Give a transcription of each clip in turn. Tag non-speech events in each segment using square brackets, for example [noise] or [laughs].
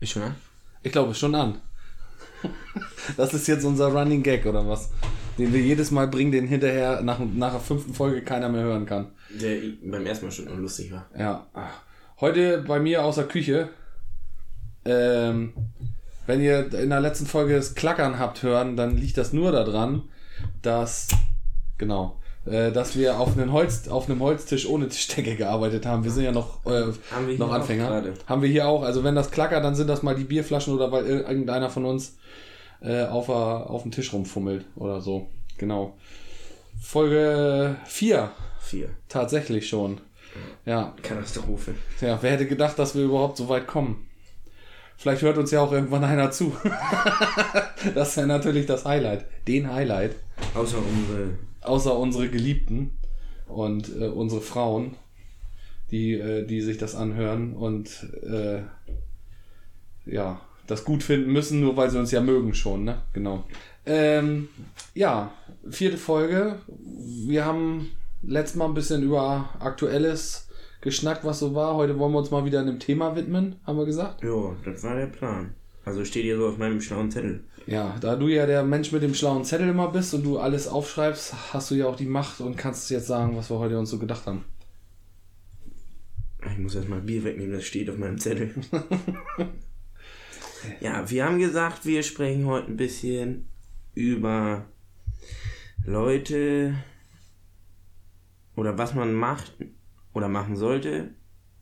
Ist schon an? Ich glaube schon an. [laughs] Das ist jetzt unser Running Gag oder was? Den wir jedes Mal bringen, den hinterher nach, nach der fünften Folge keiner mehr hören kann. Der beim ersten Mal schon unlustig war. Ja. Heute bei mir aus der Küche. Ähm, wenn ihr in der letzten Folge das Klackern habt hören, dann liegt das nur daran, dass genau, äh, dass wir auf einem Holz auf einem Holztisch ohne Tischdecke gearbeitet haben. Wir sind ja noch äh, Haben wir hier noch Anfänger. Haben wir hier auch. Also wenn das klackert, dann sind das mal die Bierflaschen oder weil irgendeiner von uns äh, auf, auf dem Tisch rumfummelt oder so. Genau. Folge 4 Vier. tatsächlich schon. Ja, Katastrophe. ja, wer hätte gedacht, dass wir überhaupt so weit kommen? Vielleicht hört uns ja auch irgendwann einer zu. [laughs] das ist ja natürlich das Highlight. Den Highlight. Außer unsere. Außer unsere Geliebten und äh, unsere Frauen, die, äh, die sich das anhören und äh, ja, das gut finden müssen, nur weil sie uns ja mögen schon, ne? Genau. Ähm, ja, vierte Folge. Wir haben letztes Mal ein bisschen über Aktuelles geschnackt, was so war. Heute wollen wir uns mal wieder einem Thema widmen, haben wir gesagt. Jo, das war der Plan. Also steht hier so auf meinem schlauen Zettel. Ja, da du ja der Mensch mit dem schlauen Zettel immer bist und du alles aufschreibst, hast du ja auch die Macht und kannst jetzt sagen, was wir heute uns so gedacht haben. Ich muss erstmal Bier wegnehmen, das steht auf meinem Zettel. [laughs] [laughs] ja, wir haben gesagt, wir sprechen heute ein bisschen über Leute oder was man macht oder machen sollte,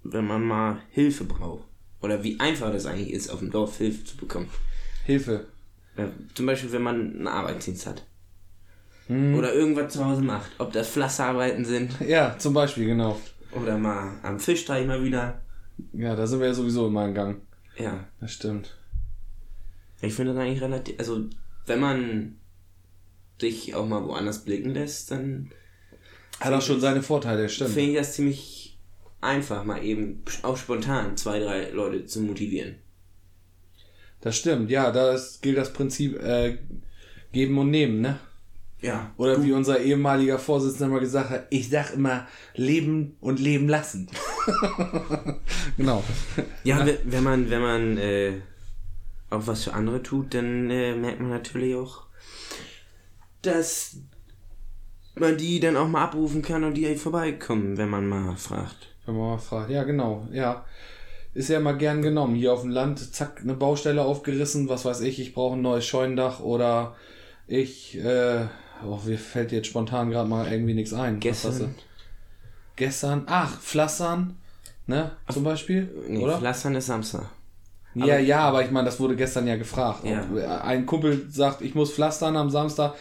wenn man mal Hilfe braucht. Oder wie einfach das eigentlich ist, auf dem Dorf Hilfe zu bekommen. Hilfe. Ja, zum Beispiel, wenn man einen Arbeitsdienst hat. Oder irgendwas zu Hause macht. Ob das Pflasterarbeiten sind Ja, zum Beispiel, genau. oder mal am Fischteich mal wieder. Ja, da sind wir ja sowieso immer im Gang. Ja, Das stimmt. ich finde das eigentlich relativ. Also, wenn man sich auch mal woanders blicken lässt, dann Hat auch schon seine Vorteile, stimmt. finde ich das ziemlich einfach, mal eben auch spontan zwei, drei Leute zu motivieren. Das stimmt, ja, da gilt das Prinzip äh, geben und nehmen, ne? Ja. Oder wie unser ehemaliger Vorsitzender mal gesagt hat, ich sag immer leben und leben lassen. [laughs] genau. Ja, wenn, wenn man, wenn man äh, auch was für andere tut, dann äh, merkt man natürlich auch, dass man die dann auch mal abrufen kann und die vorbeikommen, wenn man mal fragt. Wenn man mal fragt. Ja, genau, ja. Ist ja immer gern genommen. Hier auf dem Land, zack, eine Baustelle aufgerissen, was weiß ich, ich brauche ein neues Scheunendach oder ich, äh, oh, mir fällt jetzt spontan gerade mal irgendwie nichts ein. Gestern, Gestern, ach, Pflastern, ne, zum Beispiel, nee, oder? Pflastern ist Samstag. Ja, ja, aber ich meine, das wurde gestern ja gefragt. Ja. Und Ein Kumpel sagt, ich muss pflastern am Samstag.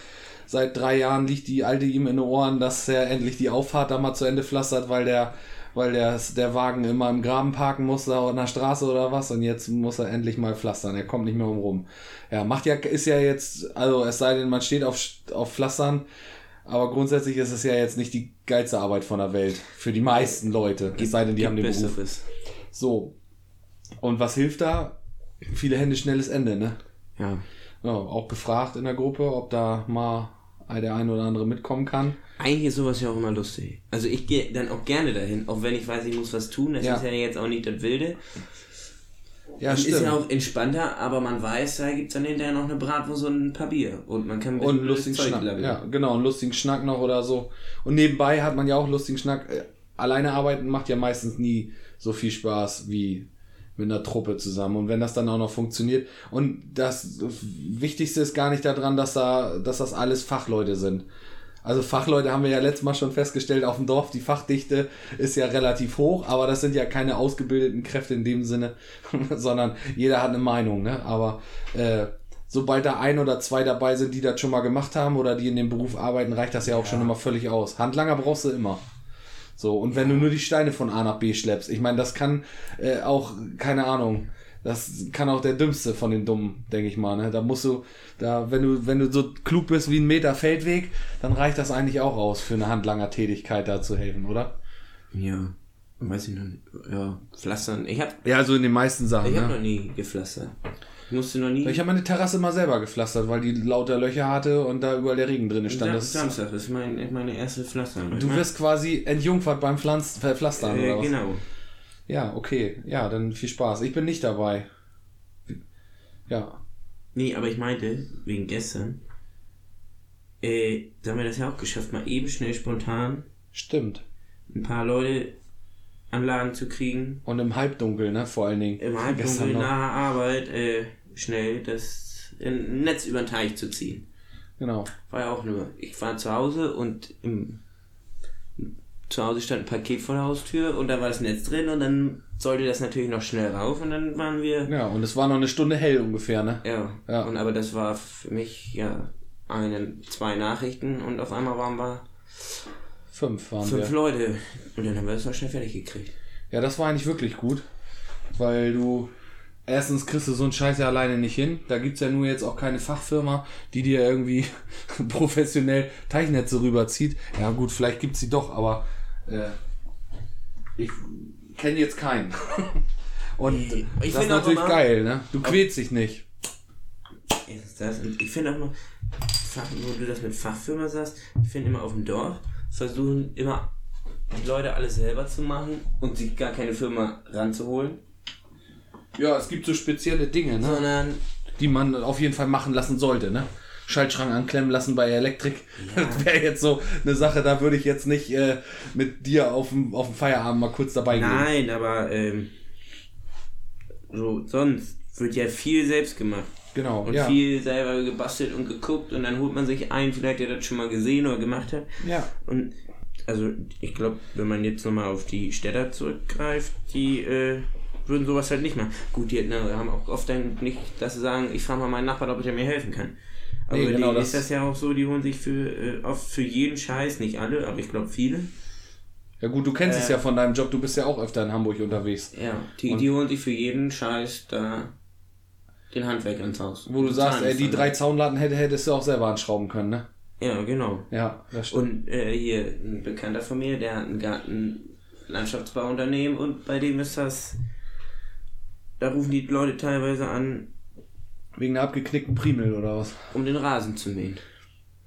Seit drei Jahren liegt die Alte ihm in den Ohren, dass er endlich die Auffahrt da mal zu Ende pflastert, weil der, weil der, der Wagen immer im Graben parken muss, da an der Straße oder was. Und jetzt muss er endlich mal pflastern. Er kommt nicht mehr um rum. Ja, macht ja, ist ja jetzt, also es sei denn, man steht auf, auf Pflastern. Aber grundsätzlich ist es ja jetzt nicht die geilste Arbeit von der Welt. Für die meisten Leute. Es sei denn, die haben den Beruf. Besseres. So. Und was hilft da? Viele Hände, schnelles Ende, ne? Ja. Ja, auch gefragt in der Gruppe, ob da mal der eine oder andere mitkommen kann. Eigentlich ist sowas ja auch immer lustig. Also ich gehe dann auch gerne dahin, auch wenn ich weiß, ich muss was tun. Das Ja. ist ja jetzt auch nicht das Wilde. Ja, Und stimmt. ist ja auch entspannter, aber man weiß, da gibt's dann hinterher noch eine Bratwurst und ein paar Bier. Und man kann ein und einen blödes lustigen Zeug Schnack. labeln. Ja, genau, einen lustigen Schnack noch oder so. Und nebenbei hat man ja auch lustigen Schnack. Äh, Alleine arbeiten macht ja meistens nie so viel Spaß wie mit einer Truppe zusammen. Und wenn das dann auch noch funktioniert. Und das Wichtigste ist gar nicht daran, dass da, dass das alles Fachleute sind. Also Fachleute haben wir ja letztes Mal schon festgestellt, auf dem Dorf, die Fachdichte ist ja relativ hoch, aber das sind ja keine ausgebildeten Kräfte in dem Sinne, [laughs] sondern jeder hat eine Meinung, ne? Aber äh, sobald da ein oder zwei dabei sind, die das schon mal gemacht haben oder die in dem Beruf arbeiten, reicht das ja auch schon immer völlig aus. Handlanger brauchst du immer. So, und wenn du nur die Steine von A nach B schleppst, ich meine, das kann äh, auch, keine Ahnung, das kann auch der Dümmste von den Dummen, denke ich mal, ne? Da musst du, da, wenn du, wenn du so klug bist wie ein Meter Feldweg, dann reicht das eigentlich auch aus, für eine Handlanger-Tätigkeit da zu helfen, oder? Ja. Weiß ich noch nicht. Ja, pflastern. Ich hab, Ja, also in den meisten Sachen, ich hab ne? noch nie gepflastert. Ich musste noch nie. Ich habe meine Terrasse mal selber gepflastert, weil die lauter Löcher hatte und da überall der Regen drin stand. Das, Samstag ist mein, meine erste Pflaster. du wirst quasi entjungfert beim Pflanz, Pflastern, äh, oder was? Genau. Ja, okay. Ja, dann viel Spaß. Ich bin nicht dabei. Ja. Nee, aber ich meinte, wegen gestern, äh, da haben wir das ja auch geschafft, mal eben schnell spontan Stimmt. ein paar Leute an Laden zu kriegen. Und im Halbdunkel, ne? Vor allen Dingen. Im Halbdunkel der Arbeit äh, schnell das Netz über den Teich zu ziehen. Genau. War ja auch nur. Ich war zu Hause und im, zu Hause stand ein Paket vor der Haustür und da war das Netz drin und dann sollte das natürlich noch schnell rauf und dann waren wir. Ja, und es war noch eine Stunde hell ungefähr, ne? Ja. Ja. Und aber das war für mich ja eine, zwei Nachrichten und auf einmal waren wir Fünf waren fünf wir. Leute. Und dann haben wir das noch schnell fertig gekriegt. Ja, das war eigentlich wirklich gut. Weil du. Erstens kriegst du so einen Scheiß ja alleine nicht hin. Da gibt's ja nur jetzt auch keine Fachfirma, die dir irgendwie [laughs] professionell Teichnetze rüberzieht. Ja gut, vielleicht gibt's sie doch, aber äh, ich kenne jetzt keinen. [laughs] Und Ich das ist natürlich immer- geil, ne? Du quälst dich nicht. Ich finde auch noch, Fach- wo du das mit Fachfirma sagst, ich finde immer auf dem Dorf versuchen immer die Leute alles selber zu machen und sich gar keine Firma ranzuholen, Ja, es gibt so spezielle Dinge, ne? sondern die man auf jeden Fall machen lassen sollte, ne? Schaltschrank anklemmen lassen bei Elektrik. [laughs] Das wäre jetzt so eine Sache, da würde ich jetzt nicht äh, mit dir auf dem, auf dem Feierabend mal kurz dabei gehen. nein, aber ähm, so sonst wird ja viel selbst gemacht. Genau, Und ja. viel selber gebastelt und geguckt und dann holt man sich einen, vielleicht der das schon mal gesehen oder gemacht hat. Ja. Und also ich glaube, wenn man jetzt nochmal auf die Städter zurückgreift, die äh, würden sowas halt nicht machen. Gut, die ne, haben auch oft dann nicht, dass sie sagen, ich frage mal meinen Nachbarn, ob er mir helfen kann. Aber Nee, genau, das- ist das ja auch so, die holen sich für äh, oft für jeden Scheiß, nicht alle, aber ich glaube viele. Ja gut, du kennst es Äh. ja von deinem Job, du bist ja auch öfter in Hamburg unterwegs. Ja, die, die holen sich für jeden Scheiß da den Handwerk ins Haus. Wo du sagst, ey, die drei Zaunlatten hätte, hättest du auch selber anschrauben können, ne? Ja, genau. Ja, das stimmt. Und äh, hier, ein Bekannter von mir, der hat ein Garten Landschaftsbauunternehmen und bei dem ist das. Da rufen die Leute teilweise an, Wegen einer abgeknickten Primel oder was? um den Rasen zu mähen.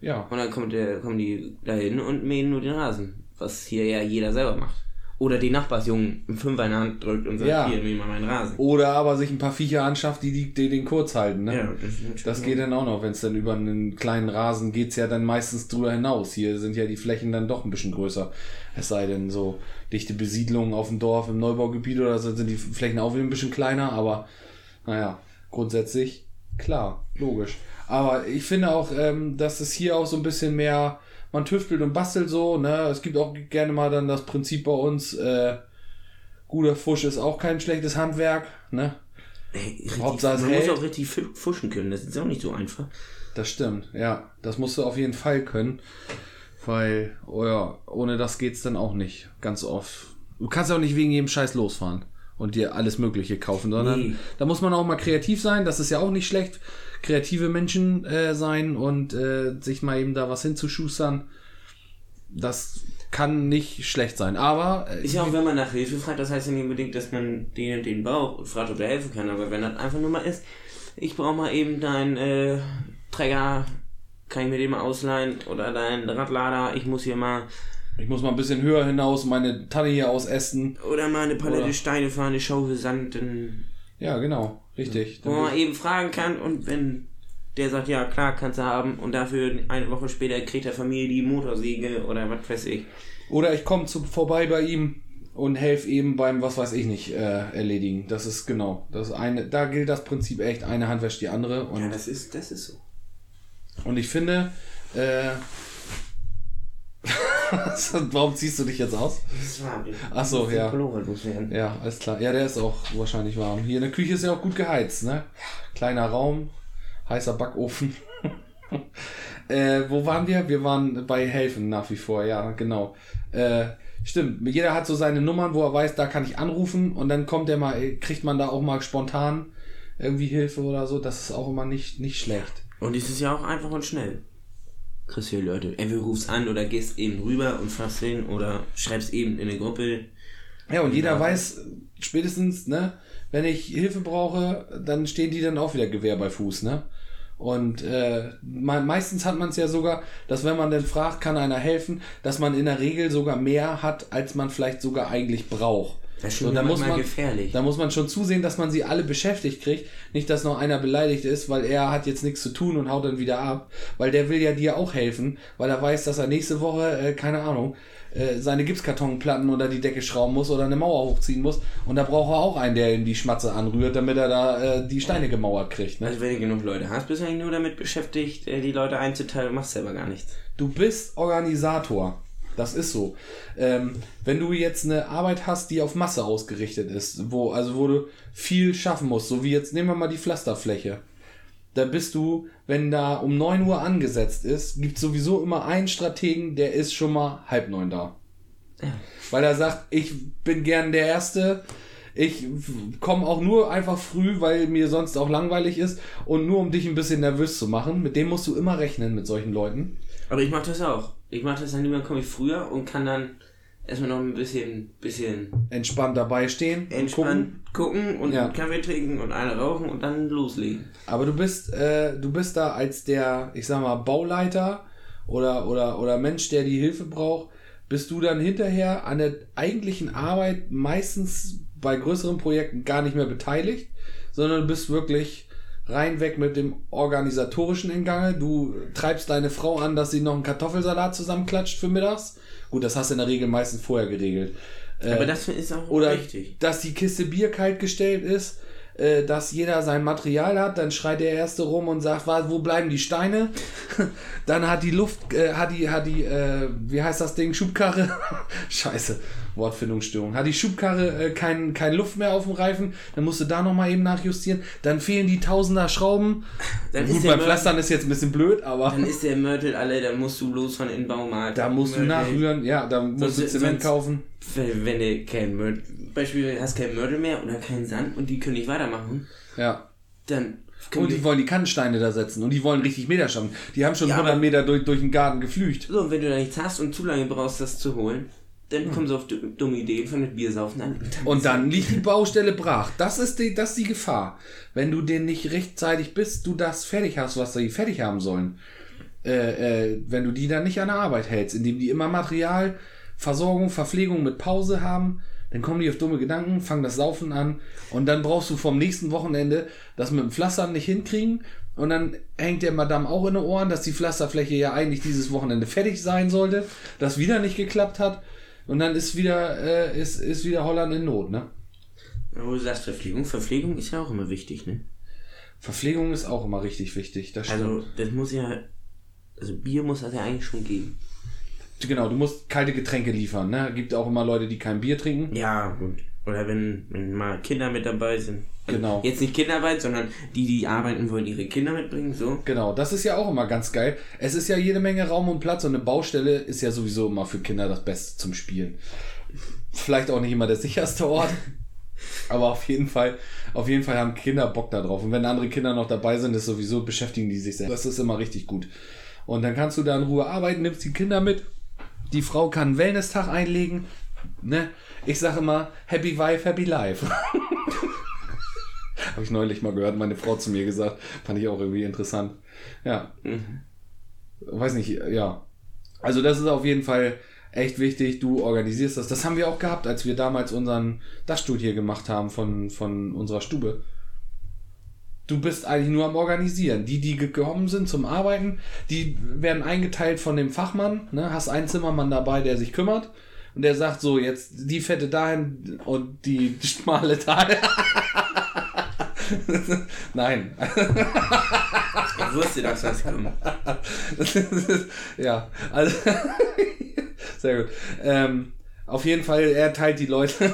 Ja. Und dann kommt der, kommen die dahin und mähen nur den Rasen. Was hier ja jeder selber macht. Oder die Nachbarsjungen einen Fünfer in die Hand drückt und sagt, Ja. hier, mäh mal meinen Rasen. Oder aber sich ein paar Viecher anschafft, die, die, die den kurz halten, ne? Ja, das, Das geht dann auch noch, wenn es dann über einen kleinen Rasen geht's ja dann meistens drüber hinaus. Hier sind ja die Flächen dann doch ein bisschen größer. Es sei denn so dichte Besiedlungen auf dem Dorf, im Neubaugebiet oder so sind die Flächen auch wieder ein bisschen kleiner, aber naja, grundsätzlich klar, logisch. Aber ich finde auch, ähm, dass es hier auch so ein bisschen mehr, man tüftelt und bastelt so, ne? Es gibt auch gerne mal dann das Prinzip bei uns, äh, guter Fusch ist auch kein schlechtes Handwerk, ne? Ey, richtig, Hauptsache man muss hält. auch richtig fu- fuschen können, das ist auch nicht so einfach. Das stimmt, ja. Das musst du auf jeden Fall können. Weil, oh ja, ohne das geht's dann auch nicht. Ganz oft. Du kannst ja auch nicht wegen jedem Scheiß losfahren und dir alles Mögliche kaufen, sondern Nee. da muss man auch mal kreativ sein. Das ist ja auch nicht schlecht. Kreative Menschen äh, sein und äh, sich mal eben da was hinzuschustern. Das kann nicht schlecht sein. Aber äh, Ist ja auch, wenn man nach Hilfe fragt, das heißt ja nicht unbedingt, dass man den und den braucht und fragt, ob er helfen kann. Aber wenn das einfach nur mal ist, ich brauche mal eben deinen äh, Träger, kann ich mir den mal ausleihen? Oder deinen Radlader, ich muss hier mal, ich muss mal ein bisschen höher hinaus, meine Tanne hier ausästen. oder mal eine Palette Oder- Steine fahren, eine Schaufel Sand, Ja, genau. Richtig. wo man eben fragen kann und wenn der sagt, ja klar, kannst du haben und dafür eine Woche später kriegt der Familie die Motorsäge oder was weiß ich. Oder ich komme vorbei bei ihm und helfe eben beim, was weiß ich nicht, äh, erledigen. Das ist genau. Das eine, da gilt das Prinzip echt, eine Hand wäscht die andere. Und, Ja, das ist, das ist so. und ich finde, äh, [laughs] [laughs] warum ziehst du dich jetzt aus? Das ist warm. Ach so, Ich muss den ja. Pullover loswerden. Ja, alles klar. Ja, der ist auch wahrscheinlich warm. Hier in der Küche ist ja auch gut geheizt, ne? Kleiner Raum, heißer Backofen. [laughs] äh, wo waren wir? Wir waren bei Helfen nach wie vor, ja, genau. Äh, stimmt, jeder hat so seine Nummern, wo er weiß, da kann ich anrufen und dann kommt der mal, kriegt man da auch mal spontan irgendwie Hilfe oder so. Das ist auch immer nicht, nicht schlecht. Und es ist ja auch einfach und schnell. Kriegst die Leute. Entweder rufst an oder gehst eben rüber und fragst hin oder schreibst eben in eine Gruppe. Ja, und jeder Ja. weiß äh, spätestens, ne, wenn ich Hilfe brauche, dann stehen die dann auch wieder Gewehr bei Fuß, ne? Und äh, me meistens hat man es ja sogar, dass wenn man dann fragt, kann einer helfen, dass man in der Regel sogar mehr hat, als man vielleicht sogar eigentlich braucht. Das ist So, schon da muss man, gefährlich. Da muss man schon zusehen, dass man sie alle beschäftigt kriegt. Nicht, dass noch einer beleidigt ist, weil er hat jetzt nichts zu tun und haut dann wieder ab. Weil der will ja dir auch helfen, weil er weiß, dass er nächste Woche, äh, keine Ahnung, äh, seine Gipskartonplatten unter die Decke schrauben muss oder eine Mauer hochziehen muss. Und da braucht er auch einen, der ihm die Schmatze anrührt, damit er da äh, die Steine gemauert kriegt. Ne? Also wenn du genug Leute hast, bist du eigentlich nur damit beschäftigt, äh, die Leute einzuteilen und machst selber gar nichts. Du bist Organisator. Das ist so. Ähm, wenn du jetzt eine Arbeit hast, die auf Masse ausgerichtet ist, wo, also wo du viel schaffen musst, so wie jetzt nehmen wir mal die Pflasterfläche. Da bist du, wenn da um 9 Uhr angesetzt ist, gibt sowieso immer einen Strategen, der ist schon mal halb neun da. Weil er sagt, ich bin gern der Erste. Ich komme auch nur einfach früh, weil mir sonst auch langweilig ist und nur um dich ein bisschen nervös zu machen. Mit dem musst du immer rechnen, mit solchen Leuten. Aber ich mach das auch. Ich mach das dann lieber, komme ich früher und kann dann erstmal noch ein bisschen, bisschen Entspannt dabei stehen. entspannt gucken, und Ja. einen Kaffee trinken und eine rauchen und dann loslegen. Aber du bist, äh, du bist da als der, ich sag mal, Bauleiter oder, oder, oder Mensch, der die Hilfe braucht, bist du dann hinterher an der eigentlichen Arbeit meistens bei größeren Projekten gar nicht mehr beteiligt, sondern du bist wirklich rein weg mit dem organisatorischen in Gange. Du treibst deine Frau an, dass sie noch einen Kartoffelsalat zusammenklatscht für mittags. Gut, das hast du in der Regel meistens vorher geregelt. Äh, Aber das ist auch oder richtig. dass die Kiste Bier kalt gestellt ist, äh, dass jeder sein Material hat, dann schreit der Erste rum und sagt, "Was, wo bleiben die Steine? [laughs] dann hat die Luft, äh, hat die, hat die, äh, wie heißt das Ding, Schubkarre? [laughs] Scheiße, Wortfindungsstörung. Hat die Schubkarre äh, kein, kein Luft mehr auf dem Reifen, dann musst du da nochmal eben nachjustieren. Dann fehlen die Tausender Schrauben. Dann Gut, beim Pflastern ist jetzt ein bisschen blöd, aber Dann ist der Mörtel alle, dann musst du losfahren in den Baumarkt. da musst du Mörtel. nachrühren, ja, da musst du Sonst- Zement sonst- kaufen. Wenn, du kein Mörtel, Beispiel, hast kein Mörtel mehr oder keinen Sand und die können nicht weitermachen, Ja. dann Und die wollen die Kannsteine da setzen und die wollen richtig Meter schaffen. Die haben schon Ja, 100 aber- Meter durch, durch den Garten geflücht. So, und wenn du da nichts hast und zu lange brauchst, das zu holen, dann kommst du auf du- dumme Ideen von dem Biersaufen an. Und dann liegt die Baustelle brach. Das ist die, das ist die Gefahr. Wenn du den nicht rechtzeitig bist, du das fertig hast, was die fertig haben sollen. Äh, äh, wenn du die dann nicht an der Arbeit hältst, indem die immer Material, Versorgung, Verpflegung mit Pause haben, dann kommen die auf dumme Gedanken, fangen das Saufen an und dann brauchst du vom nächsten Wochenende das mit dem Pflastern nicht hinkriegen und dann hängt der Madame auch in den Ohren, dass die Pflasterfläche ja eigentlich dieses Wochenende fertig sein sollte, das wieder nicht geklappt hat und dann ist wieder, äh, ist, ist wieder Holland in Not, ne? Wo du sagst Verpflegung, Verpflegung ist ja auch immer wichtig, ne? Verpflegung ist auch immer richtig wichtig, das stimmt. Also, das muss ja, also Bier muss das ja eigentlich schon geben. genau, du musst kalte Getränke liefern, ne? Gibt auch immer Leute, die kein Bier trinken. Ja, gut. Oder wenn, wenn mal Kinder mit dabei sind. Also Genau. Jetzt nicht Kinderarbeit, sondern die, die arbeiten wollen, ihre Kinder mitbringen, so. Genau, das ist ja auch immer ganz geil. Es ist ja jede Menge Raum und Platz und eine Baustelle ist ja sowieso immer für Kinder das Beste zum Spielen. Vielleicht auch nicht immer der sicherste Ort, [laughs] aber auf jeden Fall, auf jeden Fall haben Kinder Bock da drauf. Und wenn andere Kinder noch dabei sind, ist sowieso beschäftigen die sich sehr. Das ist immer richtig gut. Und dann kannst du da in Ruhe arbeiten, nimmst die Kinder mit. Die Frau kann einen Wellness-Tag einlegen. Ne? Ich sage immer, Happy Wife, Happy Life. [laughs] Habe ich neulich mal gehört, meine Frau zu mir gesagt. Fand ich auch irgendwie interessant. Ja. Weiß nicht, ja. Also das ist auf jeden Fall echt wichtig. Du organisierst das. Das haben wir auch gehabt, als wir damals unseren Dachstuhl hier gemacht haben von, von unserer Stube. Du bist eigentlich nur am Organisieren. Die, die gekommen sind zum Arbeiten, die werden eingeteilt von dem Fachmann. Ne? Hast einen Zimmermann dabei, der sich kümmert. Und der sagt so, jetzt die Fette dahin und die [laughs] schmale dahin. [laughs] Nein. Ich wusste, dass das kommt. [laughs] ja, also sehr gut. Ähm, auf jeden Fall, er teilt die Leute.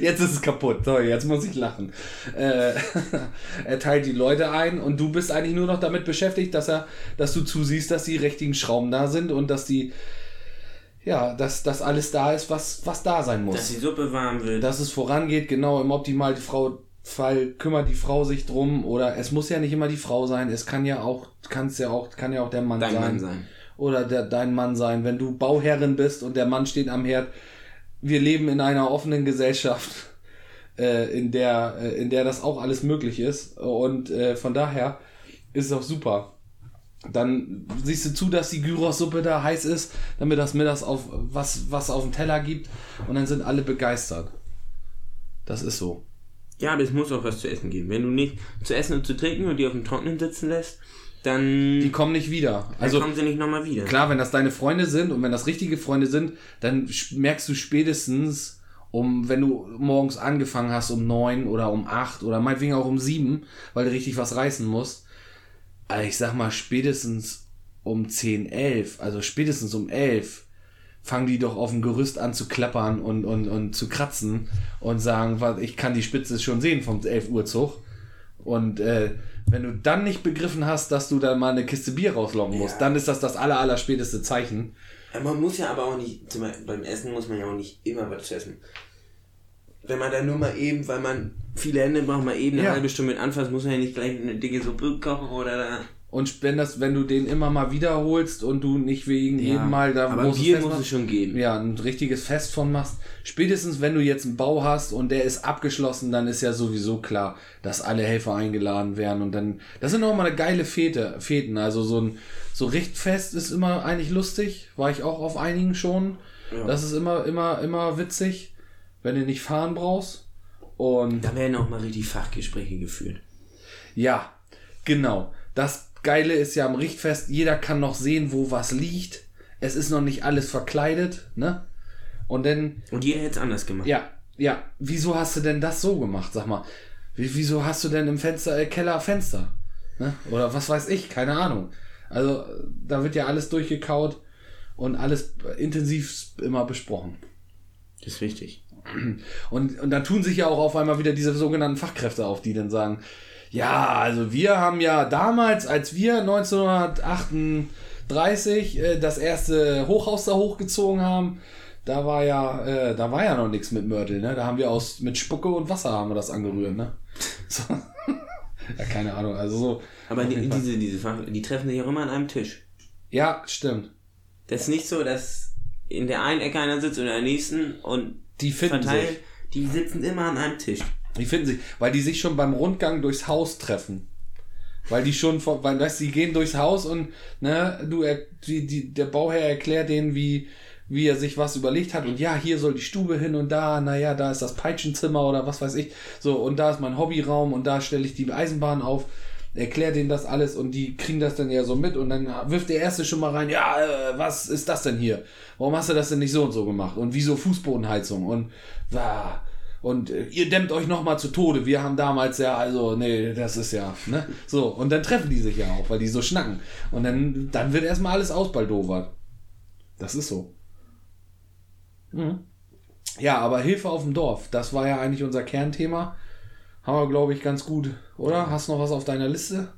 jetzt ist es kaputt. Sorry, jetzt muss ich lachen. Äh, er teilt die Leute ein und du bist eigentlich nur noch damit beschäftigt, dass er, dass du zusiehst, dass die richtigen Schrauben da sind und dass die, ja, dass das alles da ist, was, was da sein muss Dass die Suppe warm wird. dass es vorangeht, genau, im optimalen Frau Fall kümmert die Frau sich drum oder es muss ja nicht immer die Frau sein, es kann ja auch, kann's ja auch, kann ja auch der Mann Dein sein. Mann sein. Oder der, dein Mann sein, wenn du Bauherrin bist und der Mann steht am Herd. Wir leben in einer offenen Gesellschaft, äh, in der, äh, in der das auch alles möglich ist und äh, von daher ist es auch super. Dann siehst du zu, dass die Gyros-Suppe da heiß ist, damit das mittags auf was, was auf dem Teller gibt und dann sind alle begeistert. Das ist so. Ja, aber es muss auch was zu essen geben. Wenn du nicht zu essen und zu trinken und die auf dem Trocknen sitzen lässt, dann, Die kommen nicht wieder. dann Also kommen sie nicht nochmal wieder. klar, wenn das deine Freunde sind und wenn das richtige Freunde sind, dann merkst du spätestens, um, wenn du morgens angefangen hast um neun oder um acht oder meinetwegen auch um sieben, weil du richtig was reißen musst. Ich sag mal, spätestens um 10, 11, also spätestens um 11, fangen die doch auf dem Gerüst an zu klappern und, und, und zu kratzen und sagen, was, ich kann die Spitze schon sehen vom 11 Uhr Zug. Und äh, wenn du dann nicht begriffen hast, dass du dann mal eine Kiste Bier rauslocken musst, Ja. dann ist das das aller, aller späteste Zeichen. Man muss ja aber auch nicht, zum Beispiel beim Essen muss man ja auch nicht immer was essen. Wenn man dann nur mal eben, weil man viele Hände braucht, mal eben eine Ja. halbe Stunde mit anfasst, muss man ja nicht gleich eine dicke Suppe kochen oder da. Und wenn, das, wenn du den immer mal wiederholst und du nicht wegen jedem Mal da aber Bier muss machst, es schon geben. ja, ein richtiges Fest von machst, spätestens wenn du jetzt einen Bau hast und der ist abgeschlossen, dann ist ja sowieso klar, dass alle Helfer eingeladen werden und dann, das sind auch mal eine geile Fete, Feten, also so ein, so Richtfest ist immer eigentlich lustig, war ich auch auf einigen schon, Ja. das ist immer, immer, immer witzig, wenn du nicht fahren brauchst und Da werden auch mal richtig Fachgespräche geführt. ja, genau. Das Geile ist ja am Richtfest, jeder kann noch sehen, wo was liegt. Es ist noch nicht alles verkleidet, ne? Und dann, Und jeder hätte es anders gemacht. ja, ja, wieso hast du denn das so gemacht, sag mal? Wie, wieso hast du denn im Fenster, äh, Keller Fenster? Ne? Oder was weiß ich, keine Ahnung. Also, da wird ja alles durchgekaut und alles intensiv immer besprochen. Das ist wichtig. Und, und dann tun sich ja auch auf einmal wieder diese sogenannten Fachkräfte auf, die dann sagen, ja, also wir haben ja damals, als wir 1938 äh, das erste Hochhaus da hochgezogen haben, da war ja, äh, da war ja noch nichts mit Mörtel, ne? Da haben wir aus mit Spucke und Wasser haben wir das angerührt, ne? [laughs] So. ja, keine Ahnung, also so. Aber die, diese, diese Fach, die treffen sich auch immer an einem Tisch. Ja, stimmt. Das ist nicht so, dass in der einen Ecke einer sitzt und in der nächsten und Die finden sich. Die sitzen immer an einem Tisch. Die finden sich, weil die sich schon beim Rundgang durchs Haus treffen. Weil die schon, vor- weil weißt, du, die gehen durchs Haus und ne, du, er, die, die, der Bauherr erklärt denen, wie, wie er sich was überlegt hat. Und ja, hier soll die Stube hin und da, naja, da ist das Peitschenzimmer oder was weiß ich. So, und da ist mein Hobbyraum und da stelle ich die Eisenbahn auf. Erklärt denen das alles und die kriegen das dann ja so mit und dann wirft der Erste schon mal rein, ja, äh, was ist das denn hier? Warum hast du das denn nicht so und so gemacht? Und wieso Fußbodenheizung? Und, ah, und äh, ihr dämmt euch nochmal zu Tode. Wir haben damals ja, also, nee, das ist ja, ne? So, und dann treffen die sich ja auch, weil die so schnacken. Und dann, dann wird erstmal alles ausbaldowert. Das ist so. Mhm. Ja, aber Hilfe auf dem Dorf, das war ja eigentlich unser Kernthema. Haben wir, glaube ich, ganz gut, oder? Hast du noch was auf deiner Liste?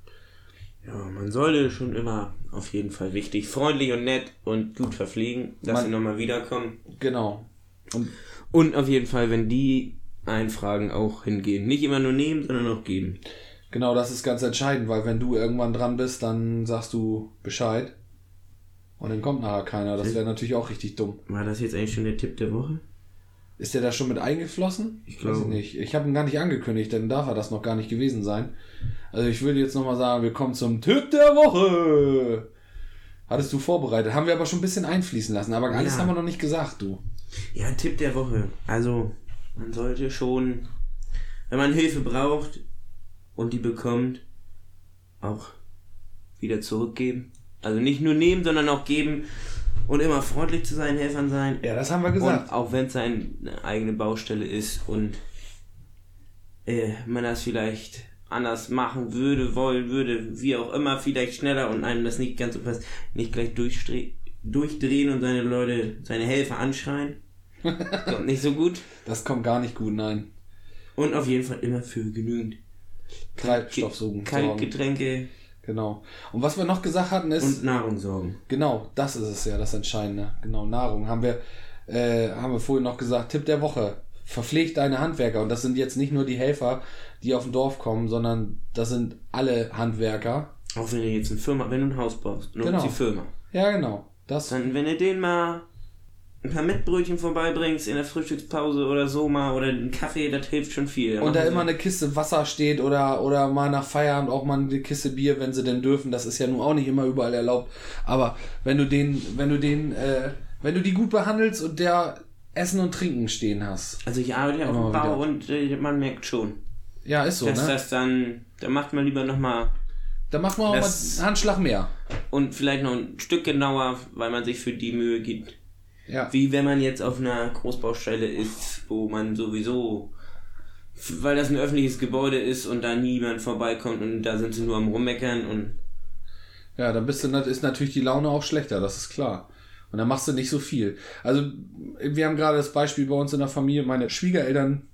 Ja, man sollte schon immer auf jeden Fall wichtig, freundlich und nett und gut verpflegen, dass Man- sie nochmal wiederkommen. Genau. Und Und auf jeden Fall, wenn die einfragen, auch hingehen. Nicht immer nur nehmen, sondern auch geben. genau, das ist ganz entscheidend, weil wenn du irgendwann dran bist, dann sagst du Bescheid. Und dann kommt nachher keiner. Das wäre natürlich auch richtig dumm. War das jetzt eigentlich schon der Tipp der Woche? Ist der da schon mit eingeflossen? Ich Weiß glaube. ich nicht. Ich habe ihn gar nicht angekündigt, dann darf er das noch gar nicht gewesen sein. Also ich würde jetzt nochmal sagen, wir kommen zum Tipp der Woche. Hattest du vorbereitet. Haben wir aber schon ein bisschen einfließen lassen. Aber alles Ja. haben wir noch nicht gesagt, du. Ja, Tipp der Woche. Also, man sollte schon, wenn man Hilfe braucht und die bekommt, auch wieder zurückgeben. Also nicht nur nehmen, sondern auch geben und immer freundlich zu seinen Helfern sein. Ja, das haben wir gesagt. Und auch wenn es seine eigene Baustelle ist und äh, man das vielleicht anders machen würde, wollen würde, wie auch immer, vielleicht schneller und einem das nicht ganz so passt, nicht gleich durchdrehen und seine Leute, seine Helfer anschreien. [laughs] Kommt nicht so gut. Das kommt gar nicht gut, nein. Und auf jeden Fall immer für genügend Treibstoff suchen. Kaltgetränke Genau. Und was wir noch gesagt hatten ist, und Nahrung sorgen. genau, das ist es ja, das Entscheidende. Genau, Nahrung. Haben wir, äh, haben wir vorhin noch gesagt, Tipp der Woche. Verpflegt deine Handwerker. Und das sind jetzt nicht nur die Helfer, die auf dem Dorf kommen, sondern das sind alle Handwerker. Auch wenn du jetzt eine Firma, wenn du ein Haus baust, nur Genau. die Firma. Ja, genau. Das, Dann, wenn du den mal ein paar Mettbrötchen vorbeibringst in der Frühstückspause oder so mal oder einen Kaffee, das hilft schon viel. und da immer eine Kiste Wasser steht oder, oder mal nach Feierabend auch mal eine Kiste Bier, wenn sie denn dürfen. Das ist ja nun auch nicht immer überall erlaubt. Aber wenn du den, wenn du den, äh, wenn du die gut behandelst und der Essen und Trinken stehen hast. Also ich arbeite ja auf dem Bau wieder. und äh, man merkt schon, Ja, ist so, dass ne? das dann, da macht man lieber nochmal Da macht man auch mal einen Handschlag mehr. und vielleicht noch ein Stück genauer, weil man sich für die Mühe gibt. Ja. Wie wenn man jetzt auf einer Großbaustelle ist, wo man sowieso, weil das ein öffentliches Gebäude ist und da niemand vorbeikommt und da sind sie nur am Rummeckern und Ja, dann bist du, ist natürlich die Laune auch schlechter, das ist klar. Und dann machst du nicht so viel. Also, wir haben gerade das Beispiel bei uns in der Familie, meine Schwiegereltern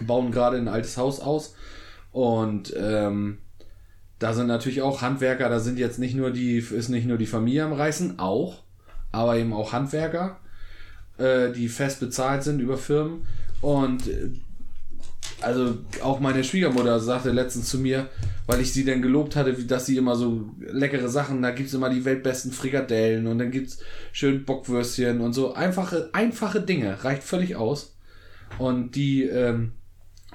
bauen gerade ein altes Haus aus und ähm, da sind natürlich auch Handwerker, da sind jetzt nicht nur die, ist nicht nur die Familie am Reißen, auch, aber eben auch Handwerker, äh, die fest bezahlt sind über Firmen und äh, also auch meine Schwiegermutter sagte letztens zu mir, weil ich sie dann gelobt hatte, wie, dass sie immer so leckere Sachen, da gibt's immer die weltbesten Frikadellen und dann gibt's schön Bockwürstchen und so. Einfache, einfache Dinge, reicht völlig aus. Und die ähm,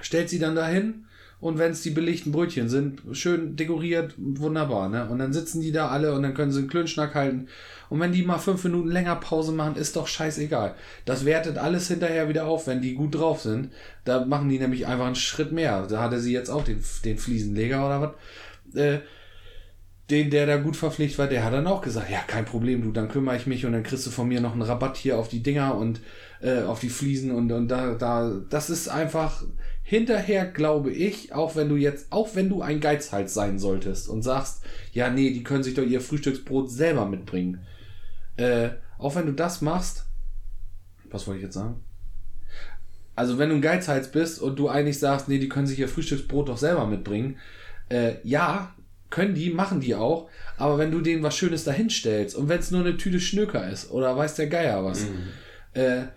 stellt sie dann dahin und wenn es die belegten Brötchen sind, schön dekoriert, wunderbar, ne? Und dann sitzen die da alle und dann können sie einen Klönschnack halten. Und wenn die mal fünf Minuten länger Pause machen, ist doch scheißegal. Das wertet alles hinterher wieder auf, wenn die gut drauf sind. Da machen die nämlich einfach einen Schritt mehr. Da hatte sie jetzt auch den, den Fliesenleger oder was. Äh, den, der da gut verpflichtet war, der hat dann auch gesagt, ja, kein Problem, du, dann kümmere ich mich und dann kriegst du von mir noch einen Rabatt hier auf die Dinger und äh, auf die Fliesen und, und da, da, das ist einfach hinterher, glaube ich, auch wenn du jetzt, auch wenn du ein Geizhals sein solltest und sagst, ja, nee, die können sich doch ihr Frühstücksbrot selber mitbringen. Äh, auch wenn du das machst, was wollte ich jetzt sagen? Also wenn du ein Geizhals bist und du eigentlich sagst, nee, die können sich ihr Frühstücksbrot doch selber mitbringen, äh, ja, können die, machen die auch, aber wenn du denen was Schönes dahinstellst und wenn es nur eine Tüte Schnöker ist oder weiß der Geier was, äh,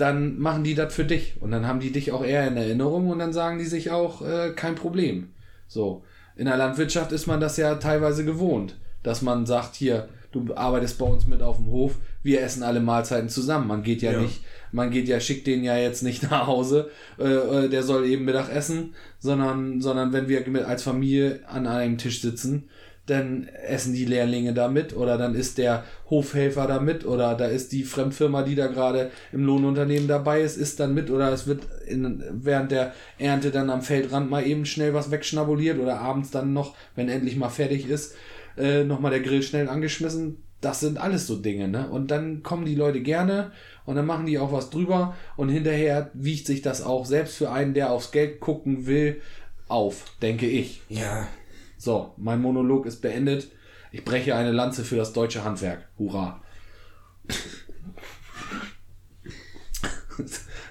dann machen die das für dich und dann haben die dich auch eher in Erinnerung und dann sagen die sich auch, äh, kein Problem. So. In der Landwirtschaft ist man das ja teilweise gewohnt, dass man sagt, hier, du arbeitest bei uns mit auf dem Hof, wir essen alle Mahlzeiten zusammen. Man geht ja, Ja. nicht, man geht ja, schickt den ja jetzt nicht [laughs] nach Hause, äh, äh, der soll eben Mittag essen, sondern, sondern wenn wir als Familie an einem Tisch sitzen, dann essen die Lehrlinge da mit oder dann ist der Hofhelfer da mit oder da ist die Fremdfirma, die da gerade im Lohnunternehmen dabei ist, ist dann mit oder es wird in, während der Ernte dann am Feldrand mal eben schnell was wegschnabuliert oder abends dann noch, wenn endlich mal fertig ist, äh, nochmal der Grill schnell angeschmissen. Das sind alles so Dinge, ne? Und dann kommen die Leute gerne und dann machen die auch was drüber und hinterher wiegt sich das auch selbst für einen, der aufs Geld gucken will, auf, denke ich. ja, So, mein Monolog ist beendet. Ich breche eine Lanze für das deutsche Handwerk. Hurra. [laughs]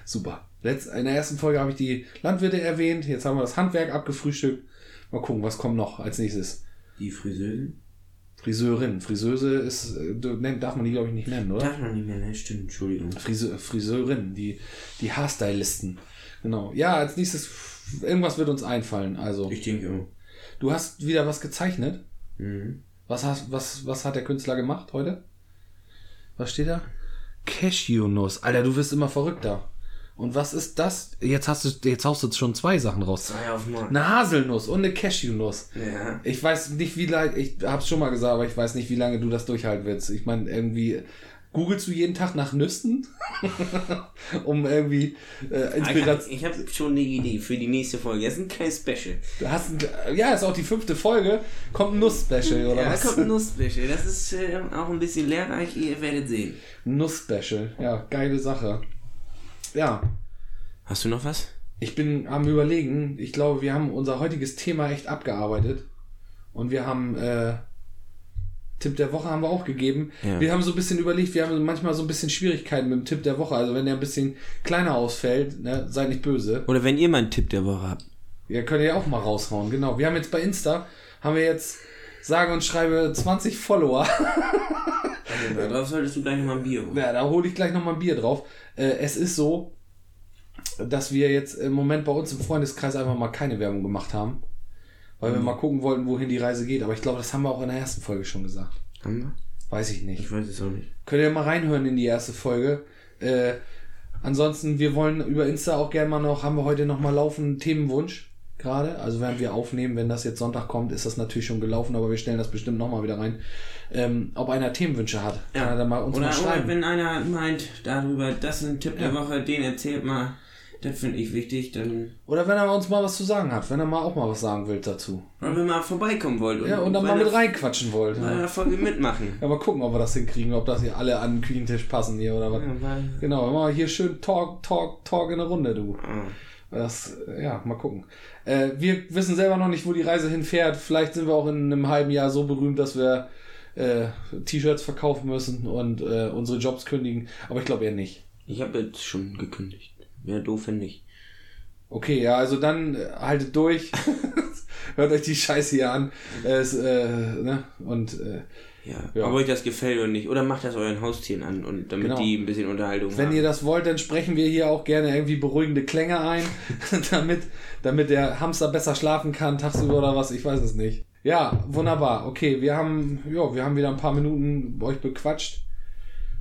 Super. Letzt, in der ersten Folge habe ich die Landwirte erwähnt. Jetzt haben wir das Handwerk abgefrühstückt. Mal gucken, was kommt noch als nächstes. die Friseurin. Friseurin. Friseuse ist, äh, darf man die glaube ich nicht nennen, oder? Darf man nicht mehr, ne? Stimmt, Entschuldigung. Frise, Friseurin, die, die Haarstylisten. Genau. Ja, als nächstes, irgendwas wird uns einfallen. Also, Ich denke auch. Du hast wieder was gezeichnet. Mhm. Was, hast, was, was hat der Künstler gemacht heute? Was steht da? Cashewnuss. Alter, du wirst immer verrückter. Und was ist das? Jetzt hast du, jetzt haust du schon zwei Sachen raus. Zwei auf mal. Eine Haselnuss und eine Cashewnuss. Ja. Ich weiß nicht, wie lange, ich hab's schon mal gesagt, aber ich weiß nicht, wie lange du das durchhalten willst. Ich meine, irgendwie, googelst du jeden Tag nach Nüssen? [laughs] um irgendwie äh, Inspiration. Ich habe schon eine Idee für die nächste Folge. Das ist ein kleines Special. Du hast ein, ja, ist auch die fünfte Folge. Kommt ein Nuss-Special, oder ja, was? da kommt ein [laughs] Nuss-Special. Das ist äh, auch ein bisschen lehrreich. Ihr werdet sehen. Nuss-Special. Ja, geile Sache. Ja, Hast du noch was? ich bin am überlegen. Ich glaube, wir haben unser heutiges Thema echt abgearbeitet. Und wir haben, äh, Tipp der Woche haben wir auch gegeben. Ja. Wir haben so ein bisschen überlegt, wir haben manchmal so ein bisschen Schwierigkeiten mit dem Tipp der Woche. Also wenn der ein bisschen kleiner ausfällt, ne, seid nicht böse. Oder wenn ihr mal einen Tipp der Woche habt. Ja, könnt ihr ja auch mal raushauen. Genau. Wir haben jetzt bei Insta, haben wir jetzt, sage und schreibe 20 Follower. Darauf solltest du gleich nochmal ein Bier holen. Ja, da hole ich gleich nochmal ein Bier drauf. Äh, es ist so, dass wir jetzt im Moment bei uns im Freundeskreis einfach mal keine Werbung gemacht haben. Weil wir mal gucken wollten, wohin die Reise geht. Aber ich glaube, das haben wir auch in der ersten Folge schon gesagt. Haben wir? Weiß ich nicht. Ich weiß es auch nicht. Könnt ihr mal reinhören in die erste Folge. Äh, ansonsten, wir wollen über Insta auch gerne mal noch, haben wir heute noch mal laufen, Themenwunsch. gerade. Also während wir aufnehmen, wenn das jetzt Sonntag kommt, ist das natürlich schon gelaufen, aber wir stellen das bestimmt nochmal wieder rein. Ähm, ob einer Themenwünsche hat, kann er dann mal uns Oder, mal oder schreiben. wenn einer meint darüber, das ist ein Tipp der Ja. Woche, den erzählt mal, das finde ich wichtig, dann. Oder wenn er uns mal was zu sagen hat, wenn er mal auch mal was sagen will dazu. Oder wenn mal vorbeikommen wollt. Ja, und dann mal mit reinquatschen wollt. Bei Ja. einer Folge mitmachen. Ja, mal gucken, ob wir das hinkriegen, ob das hier alle an den Küchentisch passen hier oder was. Ja, Genau, mal hier schön Talk, Talk, Talk in der Runde, du. ah. Das, ja, mal gucken. Äh, wir wissen selber noch nicht, wo die Reise hinfährt. Vielleicht sind wir auch in einem halben Jahr so berühmt, dass wir äh, T-Shirts verkaufen müssen und äh, unsere Jobs kündigen. Aber ich glaube eher nicht. Ich habe jetzt schon gekündigt. Wäre doof, finde ich. Okay, ja, also dann äh, haltet durch. [laughs] Hört euch die Scheiße hier an. Es, äh, ne? Und äh, Ja. Ja. Ob euch das gefällt oder nicht. Oder macht das euren Haustieren an, und damit Genau. die ein bisschen Unterhaltung wenn haben. ihr das wollt, dann sprechen wir hier auch gerne irgendwie beruhigende Klänge ein, [laughs] damit, damit der Hamster besser schlafen kann, tagsüber oder was, ich weiß es nicht. Ja, wunderbar. Okay, wir haben, ja, wir haben wieder ein paar Minuten euch bequatscht.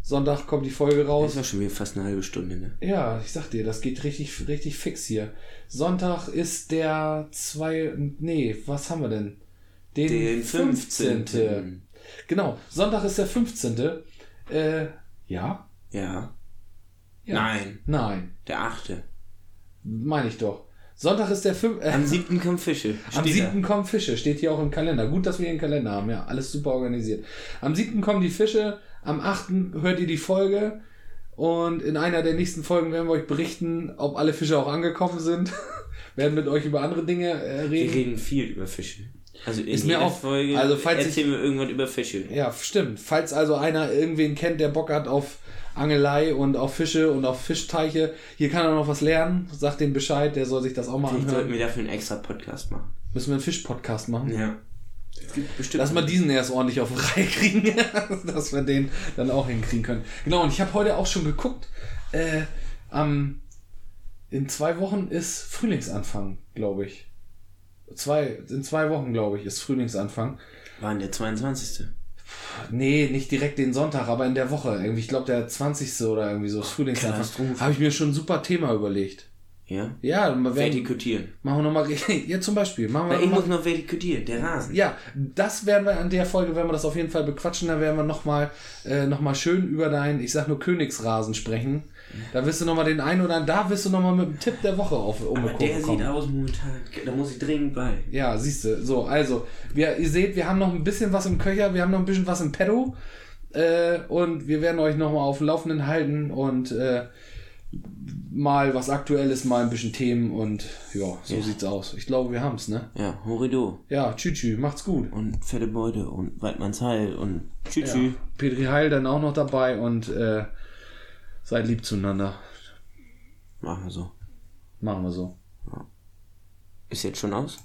Sonntag kommt die Folge das raus. ist ja schon wieder fast eine halbe Stunde, ne? Ja, ich sag dir, das geht richtig, richtig fix hier. Sonntag ist der zwei, nee, was haben wir denn? Den, Den 15. 15. Genau, Sonntag ist der 15. Äh, ja? Ja. ja. Nein. Nein, Der achte. meine ich doch. Sonntag ist der 5. Äh, Am siebten kommen Fische. am Steht 7. kommen Fische, steht hier auch im Kalender. Gut, dass wir hier einen Kalender haben, ja, alles super organisiert. Am 7. kommen die Fische, am 8. hört ihr die Folge und in einer der nächsten Folgen werden wir euch berichten, ob alle Fische auch angekommen sind. [laughs] werden mit euch über andere Dinge äh, da. Wir reden. reden viel über Fische. Also in Ist mir auch- Folge also falls ich- erzählen wir irgendwas über Fische. Ja, stimmt. Falls also einer irgendwen kennt, der Bock hat auf Angelei und auf Fische und auf Fischteiche, hier kann er noch was lernen. Sagt dem Bescheid, der soll sich das auch mal Vielleicht sollten anhören. wir dafür einen extra Podcast machen. Müssen wir einen Fisch-Podcast machen? Ja. Lass mal diesen erst ordentlich auf Reihe kriegen, [laughs] dass wir den dann auch hinkriegen können. Genau, und ich habe heute auch schon geguckt. Äh, am, in zwei Wochen ist Frühlingsanfang, glaube ich. Zwei, in zwei Wochen, glaube ich, ist Frühlingsanfang. War der 22. Nee, nicht direkt den Sonntag, aber in der Woche. Irgendwie, ich glaube, der 20. oder irgendwie so ist Frühlingsanfang. Habe ich mir schon ein super Thema überlegt. Ja? Ja, wir werden, Vertikutieren. machen wir nochmal. [laughs] Ja, zum Beispiel. Machen wir Weil ich muss noch vertikutieren, der Rasen. Ja, das werden wir an der Folge, werden wir das auf jeden Fall bequatschen. Da werden wir nochmal äh, noch mal schön über deinen, ich sag nur Königsrasen sprechen. Da wirst du nochmal den einen oder anderen, da wirst du nochmal mit dem Tipp der Woche auf um die der Kurve sieht kommen. aus momentan. Da muss ich dringend bei. Ja, siehst du. So, also, wir, ihr seht, wir haben noch ein bisschen was im Köcher, wir haben noch ein bisschen was im Pedo. Äh, und wir werden euch nochmal auf dem Laufenden halten und äh, mal was Aktuelles, mal ein bisschen Themen und ja, so Ja. sieht's aus. Ich glaube, wir haben's, ne? Ja, Horido. Ja, tschü tschü, macht's gut. Und fette Beute und Weidmannsheil und tschüss. Ja. Petri Heil dann auch noch dabei und äh, seid lieb zueinander. Machen wir so. Machen wir so. Ist jetzt schon aus?